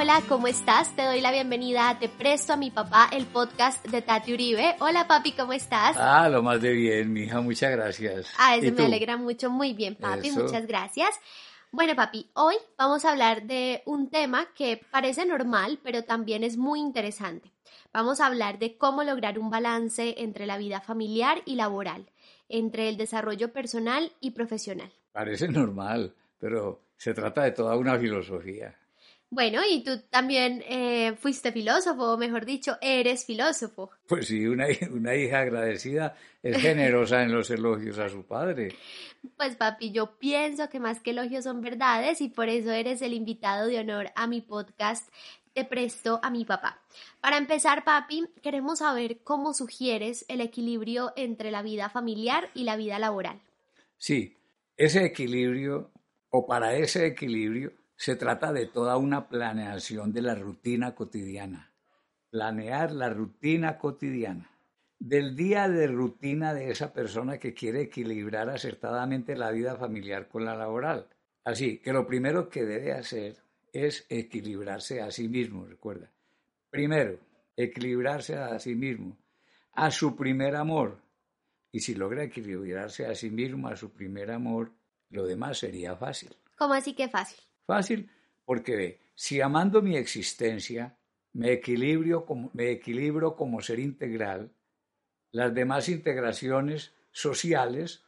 Hola, ¿cómo estás? Te doy la bienvenida a Te Presto a mi papá, el podcast de Tati Uribe. Hola, papi, ¿cómo estás? Ah, lo más de bien, mija, muchas gracias. Ah, eso ¿Y me alegra mucho. Muy bien, papi, Eso. muchas gracias. Bueno, papi, hoy vamos a hablar de un tema que parece normal, pero también es muy interesante. Vamos a hablar de cómo lograr un balance entre la vida familiar y laboral, entre el desarrollo personal y profesional. Parece normal, pero se trata de toda una filosofía. Bueno, y tú también eh, fuiste filósofo, o mejor dicho, eres filósofo. Pues sí, una, una hija agradecida es generosa en los elogios a su padre. Pues papi, yo pienso que más que elogios son verdades y por eso eres el invitado de honor a mi podcast Te presto a mi papá. Para empezar, papi, queremos saber cómo sugieres el equilibrio entre la vida familiar y la vida laboral. Sí, ese equilibrio, o para ese equilibrio, se trata de toda una planeación de la rutina cotidiana. Planear la rutina cotidiana. Del día de rutina de esa persona que quiere equilibrar acertadamente la vida familiar con la laboral. Así que lo primero que debe hacer es equilibrarse a sí mismo, recuerda. Primero, equilibrarse a sí mismo, a su primer amor. Y si logra equilibrarse a sí mismo, a su primer amor, lo demás sería fácil. ¿Cómo así que fácil? Fácil, porque ve, si amando mi existencia me equilibrio como, me equilibro como ser integral, las demás integraciones sociales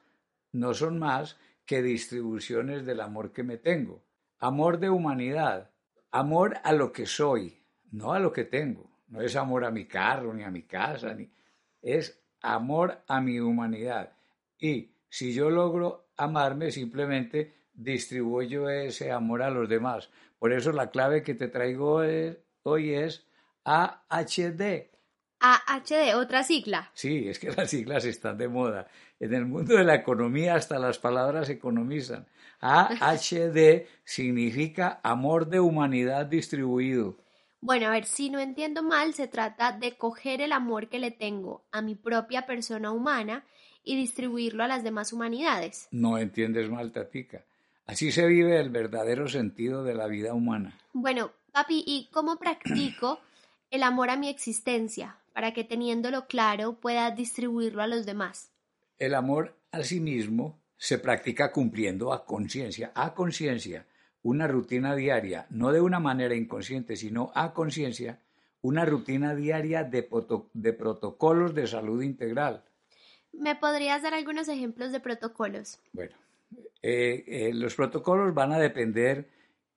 no son más que distribuciones del amor que me tengo. Amor de humanidad, amor a lo que soy, no a lo que tengo. No es amor a mi carro, ni a mi casa, ni es amor a mi humanidad. Y si yo logro amarme, simplemente distribuyo ese amor a los demás. Por eso la clave que te traigo es- hoy es AHD. AHD, otra sigla. Sí, es que las siglas están de moda. En el mundo de la economía hasta las palabras economizan. AHD significa amor de humanidad distribuido. Bueno, a ver, si no entiendo mal, se trata de coger el amor que le tengo a mi propia persona humana y distribuirlo a las demás humanidades. No entiendes mal, Tatica. Así se vive el verdadero sentido de la vida humana. Bueno, papi, ¿y cómo practico el amor a mi existencia para que teniéndolo claro pueda distribuirlo a los demás? El amor a sí mismo se practica cumpliendo a conciencia, a conciencia, una rutina diaria, no de una manera inconsciente, sino a conciencia, una rutina diaria de, de protocolos de salud integral. ¿Me podrías dar algunos ejemplos de protocolos? Bueno, eh, eh, los protocolos van a depender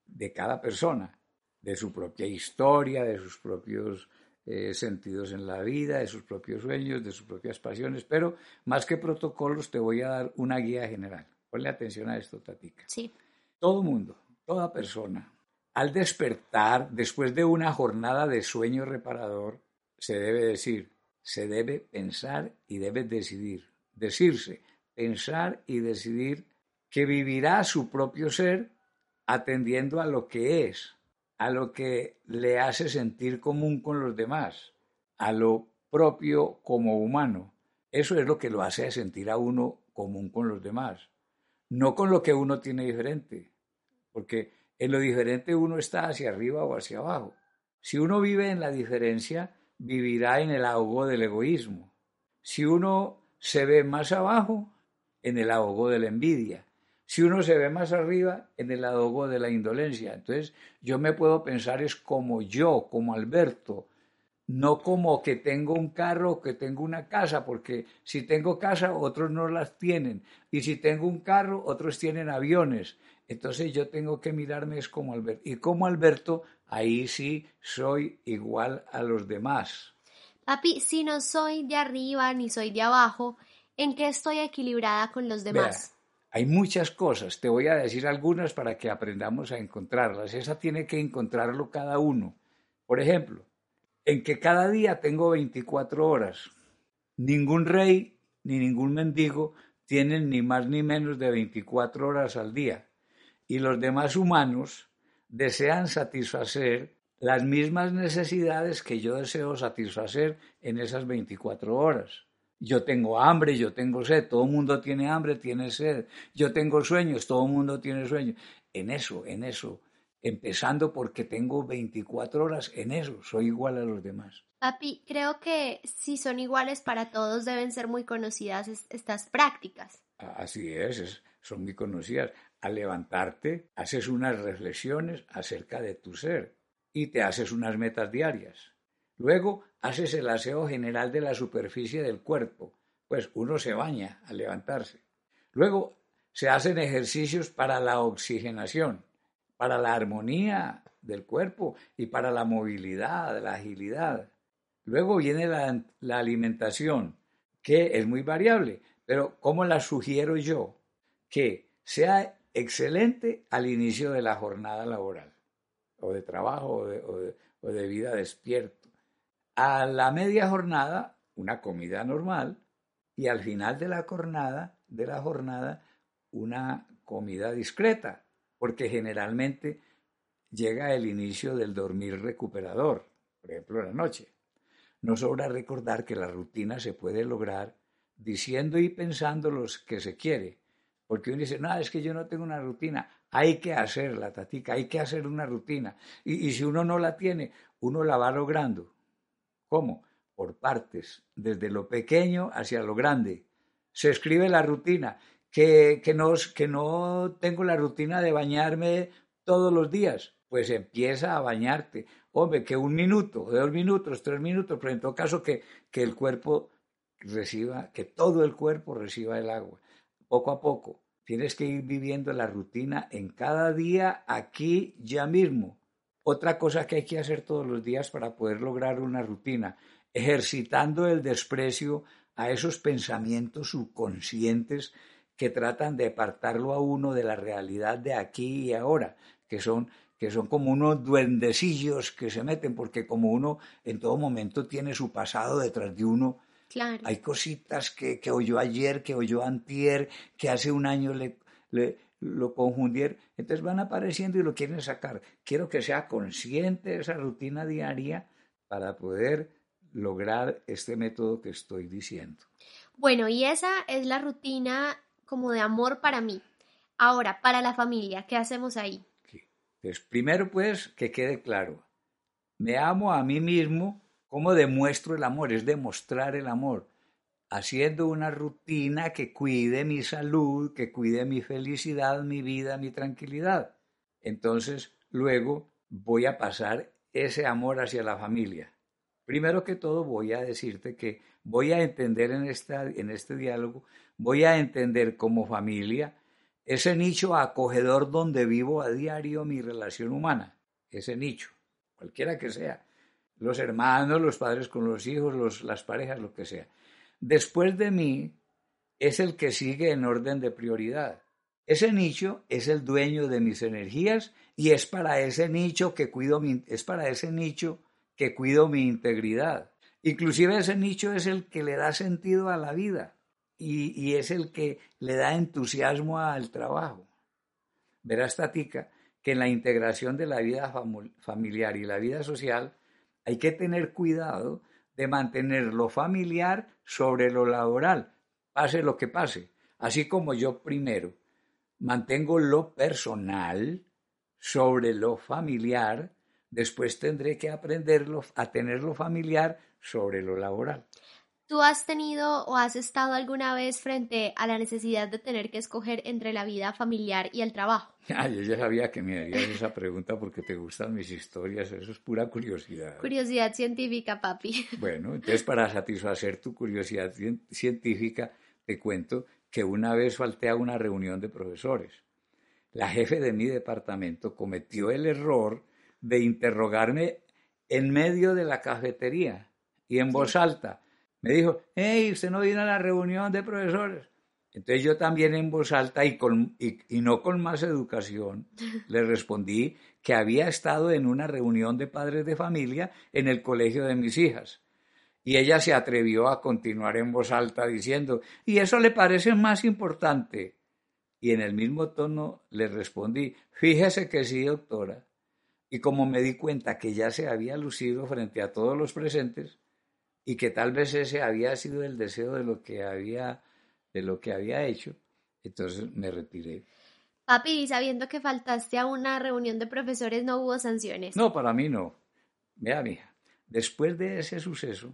de cada persona, de su propia historia, de sus propios eh, sentidos en la vida, de sus propios sueños, de sus propias pasiones, pero más que protocolos te voy a dar una guía general. Ponle atención a esto, Tatica. Sí. Todo mundo, toda persona, al despertar después de una jornada de sueño reparador, se debe decir, se debe pensar y debe decidir. Decirse, pensar y decidir que vivirá su propio ser atendiendo a lo que es, a lo que le hace sentir común con los demás, a lo propio como humano. Eso es lo que lo hace sentir a uno común con los demás, no con lo que uno tiene diferente, porque en lo diferente uno está hacia arriba o hacia abajo. Si uno vive en la diferencia, vivirá en el ahogo del egoísmo. Si uno se ve más abajo, en el ahogo de la envidia. Si uno se ve más arriba, en el ahogo de la indolencia. Entonces, yo me puedo pensar es como yo, como Alberto, no como que tengo un carro o que tengo una casa, porque si tengo casa, otros no las tienen. Y si tengo un carro, otros tienen aviones. Entonces yo tengo que mirarme es como Alberto. Y como Alberto, ahí sí soy igual a los demás. Papi, si no soy de arriba ni soy de abajo, ¿en qué estoy equilibrada con los demás? Vea, hay muchas cosas, te voy a decir algunas para que aprendamos a encontrarlas. Esa tiene que encontrarlo cada uno. Por ejemplo, en que cada día tengo 24 horas. Ningún rey ni ningún mendigo tienen ni más ni menos de 24 horas al día. Y los demás humanos desean satisfacer las mismas necesidades que yo deseo satisfacer en esas 24 horas. Yo tengo hambre, yo tengo sed, todo el mundo tiene hambre, tiene sed. Yo tengo sueños, todo el mundo tiene sueños. En eso, en eso, empezando porque tengo 24 horas, en eso soy igual a los demás. Papi, creo que si son iguales para todos deben ser muy conocidas estas prácticas. Así es, son muy conocidas. Al levantarte, haces unas reflexiones acerca de tu ser y te haces unas metas diarias. Luego haces el aseo general de la superficie del cuerpo, pues uno se baña al levantarse. Luego se hacen ejercicios para la oxigenación, para la armonía del cuerpo y para la movilidad, la agilidad. Luego viene la, alimentación, que es muy variable, pero ¿cómo la sugiero yo? Que sea excelente al inicio de la jornada laboral, o de trabajo, o de vida despierto a la media jornada una comida normal y al final de la jornada, de la jornada una comida discreta, porque generalmente llega el inicio del dormir recuperador, por ejemplo la noche. No sobra recordar que la rutina se puede lograr diciendo y pensando lo que se quiere, porque uno dice, no, es que yo no tengo una rutina, hay que hacerla, tatica, hay que hacer una rutina, y, y si uno no la tiene, uno la va logrando ¿Cómo? Por partes, desde lo pequeño hacia lo grande. Se escribe la rutina, que, que, no, que no tengo la rutina de bañarme todos los días. Pues empieza a bañarte. Hombre, que un minuto, dos minutos, tres minutos, pero en todo caso que, que el cuerpo reciba, que todo el cuerpo reciba el agua. Poco a poco. Tienes que ir viviendo la rutina en cada día, aquí, ya mismo. Otra cosa que hay que hacer todos los días para poder lograr una rutina, ejercitando el desprecio a esos pensamientos subconscientes que tratan de apartarlo a uno de la realidad de aquí y ahora, que son que son como unos duendecillos que se meten, porque como uno en todo momento tiene su pasado detrás de uno, hay cositas que, que oyó ayer, que oyó antier, que hace un año le, le, lo confundir, entonces van apareciendo y lo quieren sacar. Quiero que sea consciente de esa rutina diaria para poder lograr este método que estoy diciendo. Bueno, y esa es la rutina como de amor para mí. Ahora, para la familia, ¿qué hacemos ahí? Pues primero, pues, que quede claro, me amo a mí mismo, ¿cómo demuestro el amor? Es demostrar el amor haciendo una rutina que cuide mi salud, que cuide mi felicidad, mi vida, mi tranquilidad. Entonces, luego voy a pasar ese amor hacia la familia. Primero que todo, voy a decirte que voy a entender en, esta, en este diálogo, voy a entender como familia ese nicho acogedor donde vivo a diario mi relación humana, ese nicho, cualquiera que sea, los hermanos, los padres con los hijos, las parejas, lo que sea después de mí es el que sigue en orden de prioridad. Ese nicho es el dueño de mis energías y es para ese nicho que cuido mi, es para ese nicho que cuido mi integridad. Inclusive ese nicho es el que le da sentido a la vida y, y es el que le da entusiasmo al trabajo. Verás, Tatica, que en la integración de la vida familiar y la vida social hay que tener cuidado de mantener lo familiar sobre lo laboral, pase lo que pase. Así como yo primero mantengo lo personal sobre lo familiar, después tendré que aprenderlo a tener lo familiar sobre lo laboral. ¿Tú has tenido o has estado alguna vez frente a la necesidad de tener que escoger entre la vida familiar y el trabajo? Ah, yo ya sabía que me harías esa pregunta porque te gustan mis historias, eso es pura curiosidad. Curiosidad científica, papi. Bueno, entonces para satisfacer tu curiosidad científica, te cuento que una vez falté a una reunión de profesores. La jefe de mi departamento cometió el error de interrogarme en medio de la cafetería y en voz alta. Me dijo, hey, usted no viene a la reunión de profesores. Entonces yo también en voz alta y, con, y, no con más educación le respondí que había estado en una reunión de padres de familia en el colegio de mis hijas. Y ella se atrevió a continuar en voz alta diciendo, ¿y eso le parece más importante? Y en el mismo tono le respondí, fíjese que sí, doctora. Y como me di cuenta que ya se había lucido frente a todos los presentes y que tal vez ese había sido el deseo de lo que había, de lo que había hecho, entonces me retiré. Papi, sabiendo que faltaste a una reunión de profesores, no hubo sanciones. No, para mí no. Vea, mija, después de ese suceso,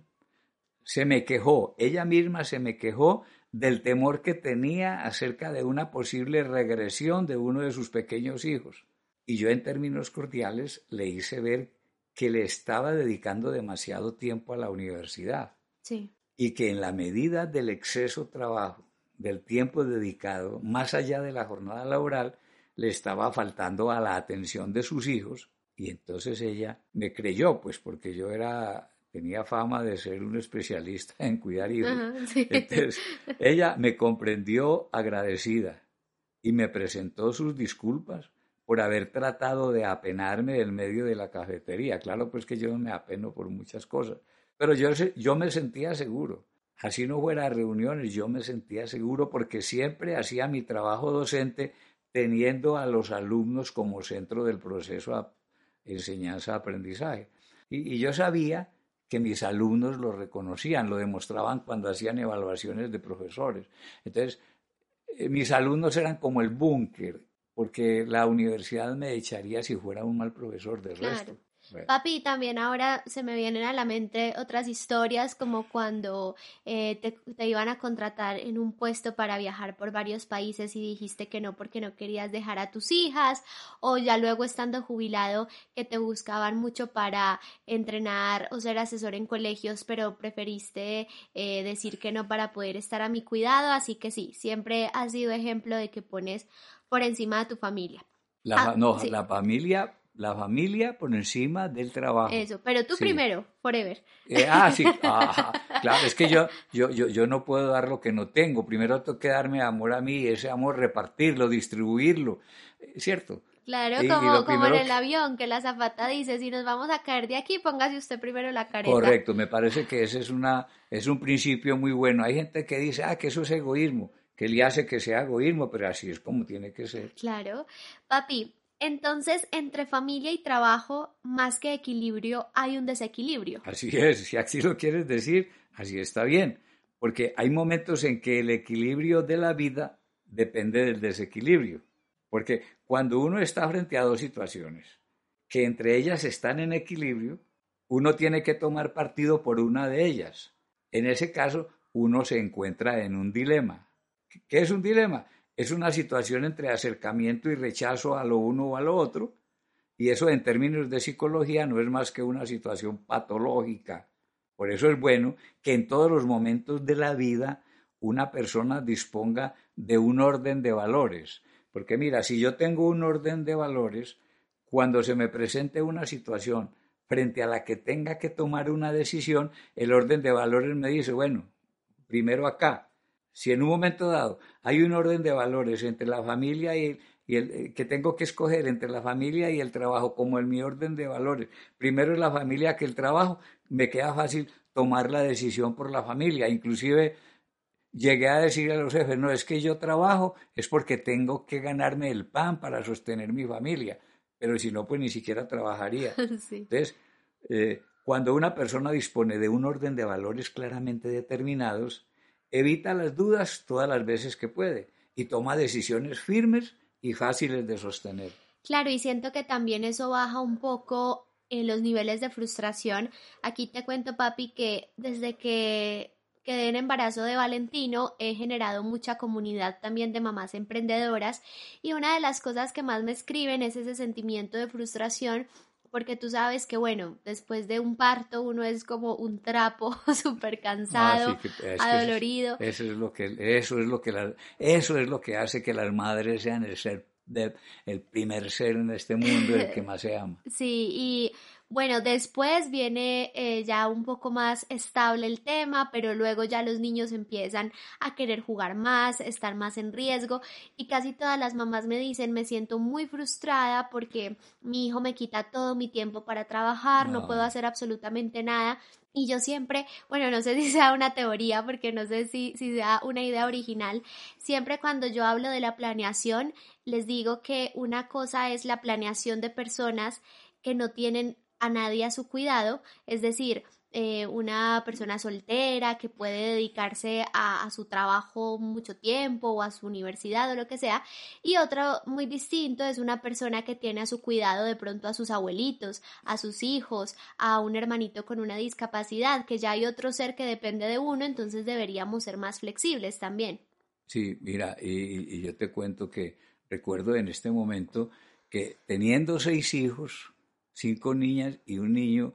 se me quejó, ella misma se me quejó del temor que tenía acerca de una posible regresión de uno de sus pequeños hijos. Y yo en términos cordiales le hice ver que le estaba dedicando demasiado tiempo a la universidad. Sí. Y que en la medida del exceso trabajo del tiempo dedicado, más allá de la jornada laboral, le estaba faltando a la atención de sus hijos y entonces ella me creyó, pues porque yo era tenía fama de ser un especialista en cuidar hijos. Entonces, ella me comprendió agradecida y me presentó sus disculpas por haber tratado de apenarme del medio de la cafetería. Claro, pues que yo me apeno por muchas cosas, pero yo, yo me sentía seguro así no fuera a reuniones, yo me sentía seguro porque siempre hacía mi trabajo docente teniendo a los alumnos como centro del proceso de enseñanza-aprendizaje. Y, y, yo sabía que mis alumnos lo reconocían, lo demostraban cuando hacían evaluaciones de profesores. Entonces, eh, mis alumnos eran como el búnker, porque la universidad me echaría si fuera un mal profesor de resto. Papi, también ahora se me vienen a la mente otras historias como cuando eh, te, iban a contratar en un puesto para viajar por varios países y dijiste que no porque no querías dejar a tus hijas o ya luego estando jubilado que te buscaban mucho para entrenar o ser asesor en colegios pero preferiste eh, decir que no para poder estar a mi cuidado. Así que sí, siempre has sido ejemplo de que pones por encima de tu familia. La, ah, no, la familia la familia por encima del trabajo. Eso, pero tú primero, forever. Eh, ah, sí, ah, claro, es que yo, yo, yo, yo no puedo dar lo que no tengo. Primero tengo que darme amor a mí y ese amor repartirlo, distribuirlo, eh, ¿cierto? Claro, como, como en el avión, que la zafata dice, si nos vamos a caer de aquí, póngase usted primero la careta. Correcto, me parece que ese es, una, es un principio muy bueno. Hay gente que dice, ah, que eso es egoísmo, que le hace que sea egoísmo, pero así es como tiene que ser. Claro. Papi, entonces, entre familia y trabajo, más que equilibrio, hay un desequilibrio. Así es, si así lo quieres decir, así está bien, porque hay momentos en que el equilibrio de la vida depende del desequilibrio, porque cuando uno está frente a dos situaciones que entre ellas están en equilibrio, uno tiene que tomar partido por una de ellas. En ese caso, uno se encuentra en un dilema. ¿Qué es un dilema? es una situación entre acercamiento y rechazo a lo uno o a lo otro, y eso en términos de psicología no es más que una situación patológica. Por eso es bueno que en todos los momentos de la vida una persona disponga de un orden de valores. Porque mira, si yo tengo un orden de valores, cuando se me presente una situación frente a la que tenga que tomar una decisión, el orden de valores me dice, bueno, primero acá, si en un momento dado hay un orden de valores entre la familia y el, eh, que tengo que escoger entre la familia y el trabajo, como en mi orden de valores, primero es la familia que el trabajo, me queda fácil tomar la decisión por la familia. Inclusive llegué a decirle a los jefes, no, es que yo trabajo, es porque tengo que ganarme el pan para sostener mi familia, pero si no, pues ni siquiera trabajaría. Entonces, eh, cuando una persona dispone de un orden de valores claramente determinados, evita las dudas todas las veces que puede y toma decisiones firmes y fáciles de sostener. Claro, y siento que también eso baja un poco en los niveles de frustración. Aquí te cuento, papi, que desde que quedé en embarazo de Valentino he generado mucha comunidad también de mamás emprendedoras y una de las cosas que más me escriben es ese sentimiento de frustración porque tú sabes que, bueno, después de un parto uno es como un trapo súper cansado, adolorido. Eso, es lo que, eso es lo que, eso es lo que hace que las madres sean el ser, el primer ser en este mundo el que más se ama. Sí, y Bueno, después viene eh, ya un poco más estable el tema, pero luego ya los niños empiezan a querer jugar más, estar más en riesgo y casi todas las mamás me dicen me siento muy frustrada porque mi hijo me quita todo mi tiempo para trabajar, no puedo hacer absolutamente nada. Y yo siempre, bueno, no sé si sea una teoría, porque no sé si, si sea una idea original, siempre cuando yo hablo de la planeación, les digo que una cosa es la planeación de personas que no tienen a nadie a su cuidado, es decir, eh, una persona soltera que puede dedicarse a, su trabajo mucho tiempo o a su universidad o lo que sea. Y otro muy distinto es una persona que tiene a su cuidado de pronto a sus abuelitos, a sus hijos, a un hermanito con una discapacidad, que ya hay otro ser que depende de uno, entonces deberíamos ser más flexibles también. Sí, mira, y, y yo te cuento que recuerdo en este momento que teniendo seis hijos, cinco niñas y un niño,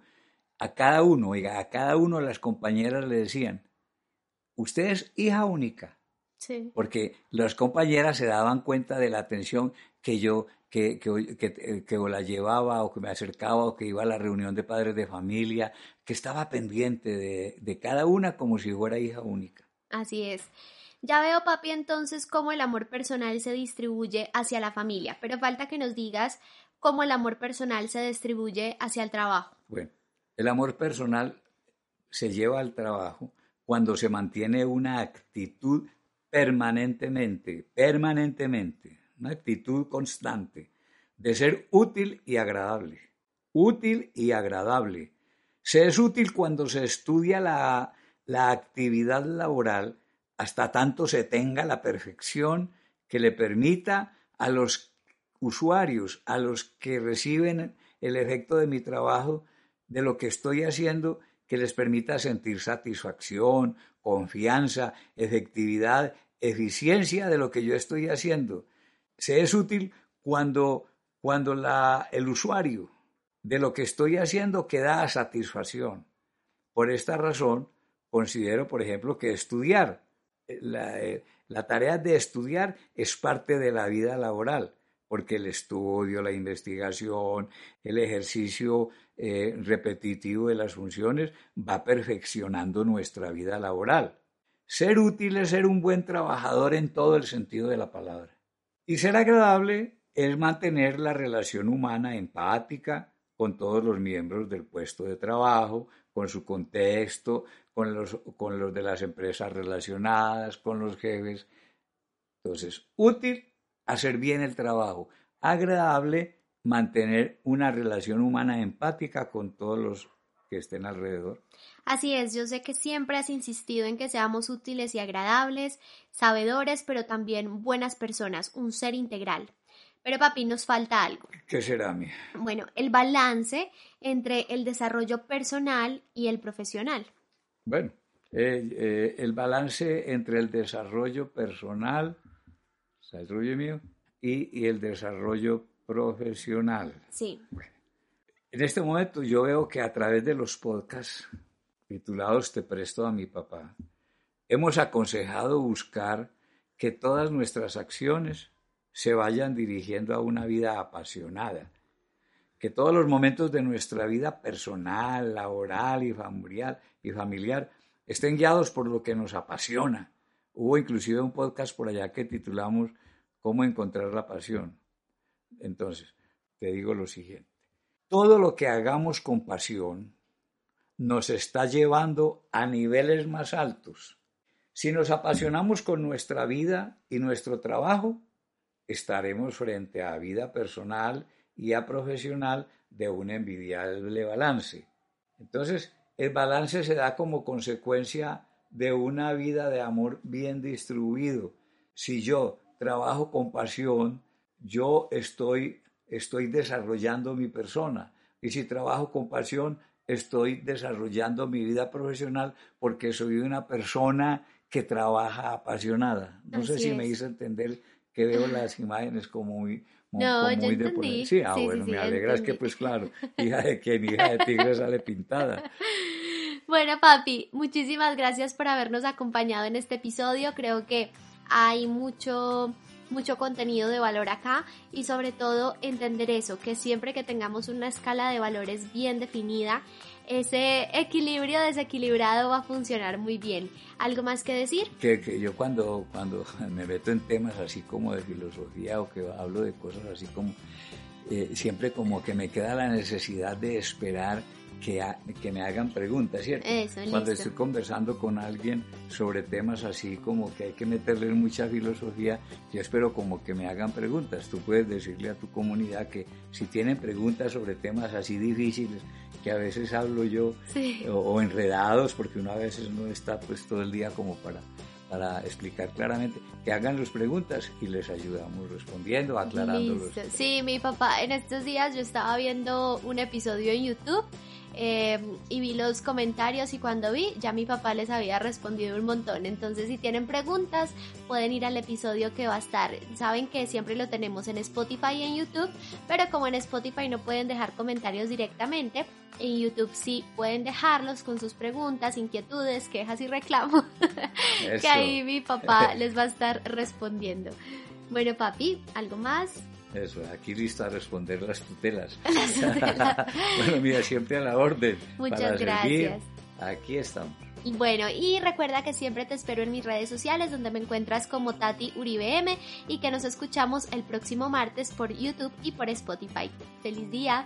a cada uno, oiga, a cada uno las compañeras le decían, usted es hija única. Sí. Porque las compañeras se daban cuenta de la atención que yo, que, que, que, la llevaba o que me acercaba o que iba a la reunión de padres de familia, que estaba pendiente de, de cada una como si fuera hija única. Así es. Ya veo, papi, entonces cómo el amor personal se distribuye hacia la familia, pero falta que nos digas cómo el amor personal se distribuye hacia el trabajo. Bueno, el amor personal se lleva al trabajo cuando se mantiene una actitud permanentemente, permanentemente, una actitud constante de ser útil y agradable. Útil y agradable. Se es útil cuando se estudia la, la actividad laboral hasta tanto se tenga la perfección que le permita a los usuarios, a los que reciben el efecto de mi trabajo, de lo que estoy haciendo, que les permita sentir satisfacción, confianza, efectividad, eficiencia de lo que yo estoy haciendo. Se es útil cuando, cuando el usuario de lo que estoy haciendo queda a satisfacción. Por esta razón, considero, por ejemplo, que estudiar, la, eh, la tarea de estudiar es parte de la vida laboral porque el estudio, la investigación, el ejercicio eh, repetitivo de las funciones va perfeccionando nuestra vida laboral. Ser útil es ser un buen trabajador en todo el sentido de la palabra. Y ser agradable es mantener la relación humana empática con todos los miembros del puesto de trabajo, con su contexto, con los, con los de las empresas relacionadas, con los jefes. Entonces, útil hacer bien el trabajo, agradable mantener una relación humana empática con todos los que estén alrededor. Así es, yo sé que siempre has insistido en que seamos útiles y agradables, sabedores, pero también buenas personas, un ser integral. Pero papi, nos falta algo. ¿Qué será, mi? Bueno, el balance entre el desarrollo personal y el profesional. Bueno, eh, eh, el balance entre el desarrollo personal desarrollo mío y, el desarrollo profesional. Sí. en este momento yo veo que a través de los podcasts titulados Te presto a mi papá, hemos aconsejado buscar que todas nuestras acciones se vayan dirigiendo a una vida apasionada, que todos los momentos de nuestra vida personal, laboral y familiar, y familiar estén guiados por lo que nos apasiona, Hubo inclusive un podcast por allá que titulamos ¿Cómo encontrar la pasión? Entonces, te digo lo siguiente. Todo lo que hagamos con pasión nos está llevando a niveles más altos. Si nos apasionamos con nuestra vida y nuestro trabajo, estaremos frente a vida personal y a profesional de un envidiable balance. Entonces, el balance se da como consecuencia de una vida de amor bien distribuido. Si yo trabajo con pasión, yo estoy, estoy desarrollando mi persona. Y si trabajo con pasión, estoy desarrollando mi vida profesional porque soy una persona que trabaja apasionada. No sé si me hice entender que veo las imágenes como muy, no, muy Sí, ah, bueno, me alegra que pues claro, hija de quien hija de tigre sale pintada. Bueno, papi, muchísimas gracias por habernos acompañado en este episodio. Creo que hay mucho mucho contenido de valor acá y sobre todo entender eso, que siempre que tengamos una escala de valores bien definida, ese equilibrio desequilibrado va a funcionar muy bien. ¿Algo más que decir? Que, que, yo cuando, cuando me meto en temas así como de filosofía o que hablo de cosas así como, eh, siempre como que me queda la necesidad de esperar que, que me hagan preguntas, ¿cierto? Eso, Cuando listo. estoy conversando con alguien sobre temas así como que hay que meterle mucha filosofía, yo espero como que me hagan preguntas. Tú puedes decirle a tu comunidad que si tienen preguntas sobre temas así difíciles, que a veces hablo yo, Sí. o, o enredados, porque uno a veces no está pues todo el día como para para explicar claramente, que hagan las preguntas y les ayudamos respondiendo, aclarando los Listo. Sí, mi papá, en estos días yo estaba viendo un episodio en YouTube eh, y vi los comentarios y cuando vi ya mi papá les había respondido un montón. Entonces si tienen preguntas pueden ir al episodio que va a estar. Saben que siempre lo tenemos en Spotify y en YouTube, pero como en Spotify no pueden dejar comentarios directamente, en YouTube sí pueden dejarlos con sus preguntas, inquietudes, quejas y reclamos. que ahí mi papá les va a estar respondiendo. Bueno, papi, ¿algo más? Eso, aquí listo a responder las tutelas. bueno, mira, siempre a la orden. Muchas para servir. gracias. Aquí estamos. Y bueno, y recuerda que siempre te espero en mis redes sociales donde me encuentras como Tati Uribe M y que nos escuchamos el próximo martes por YouTube y por Spotify. ¡Feliz día!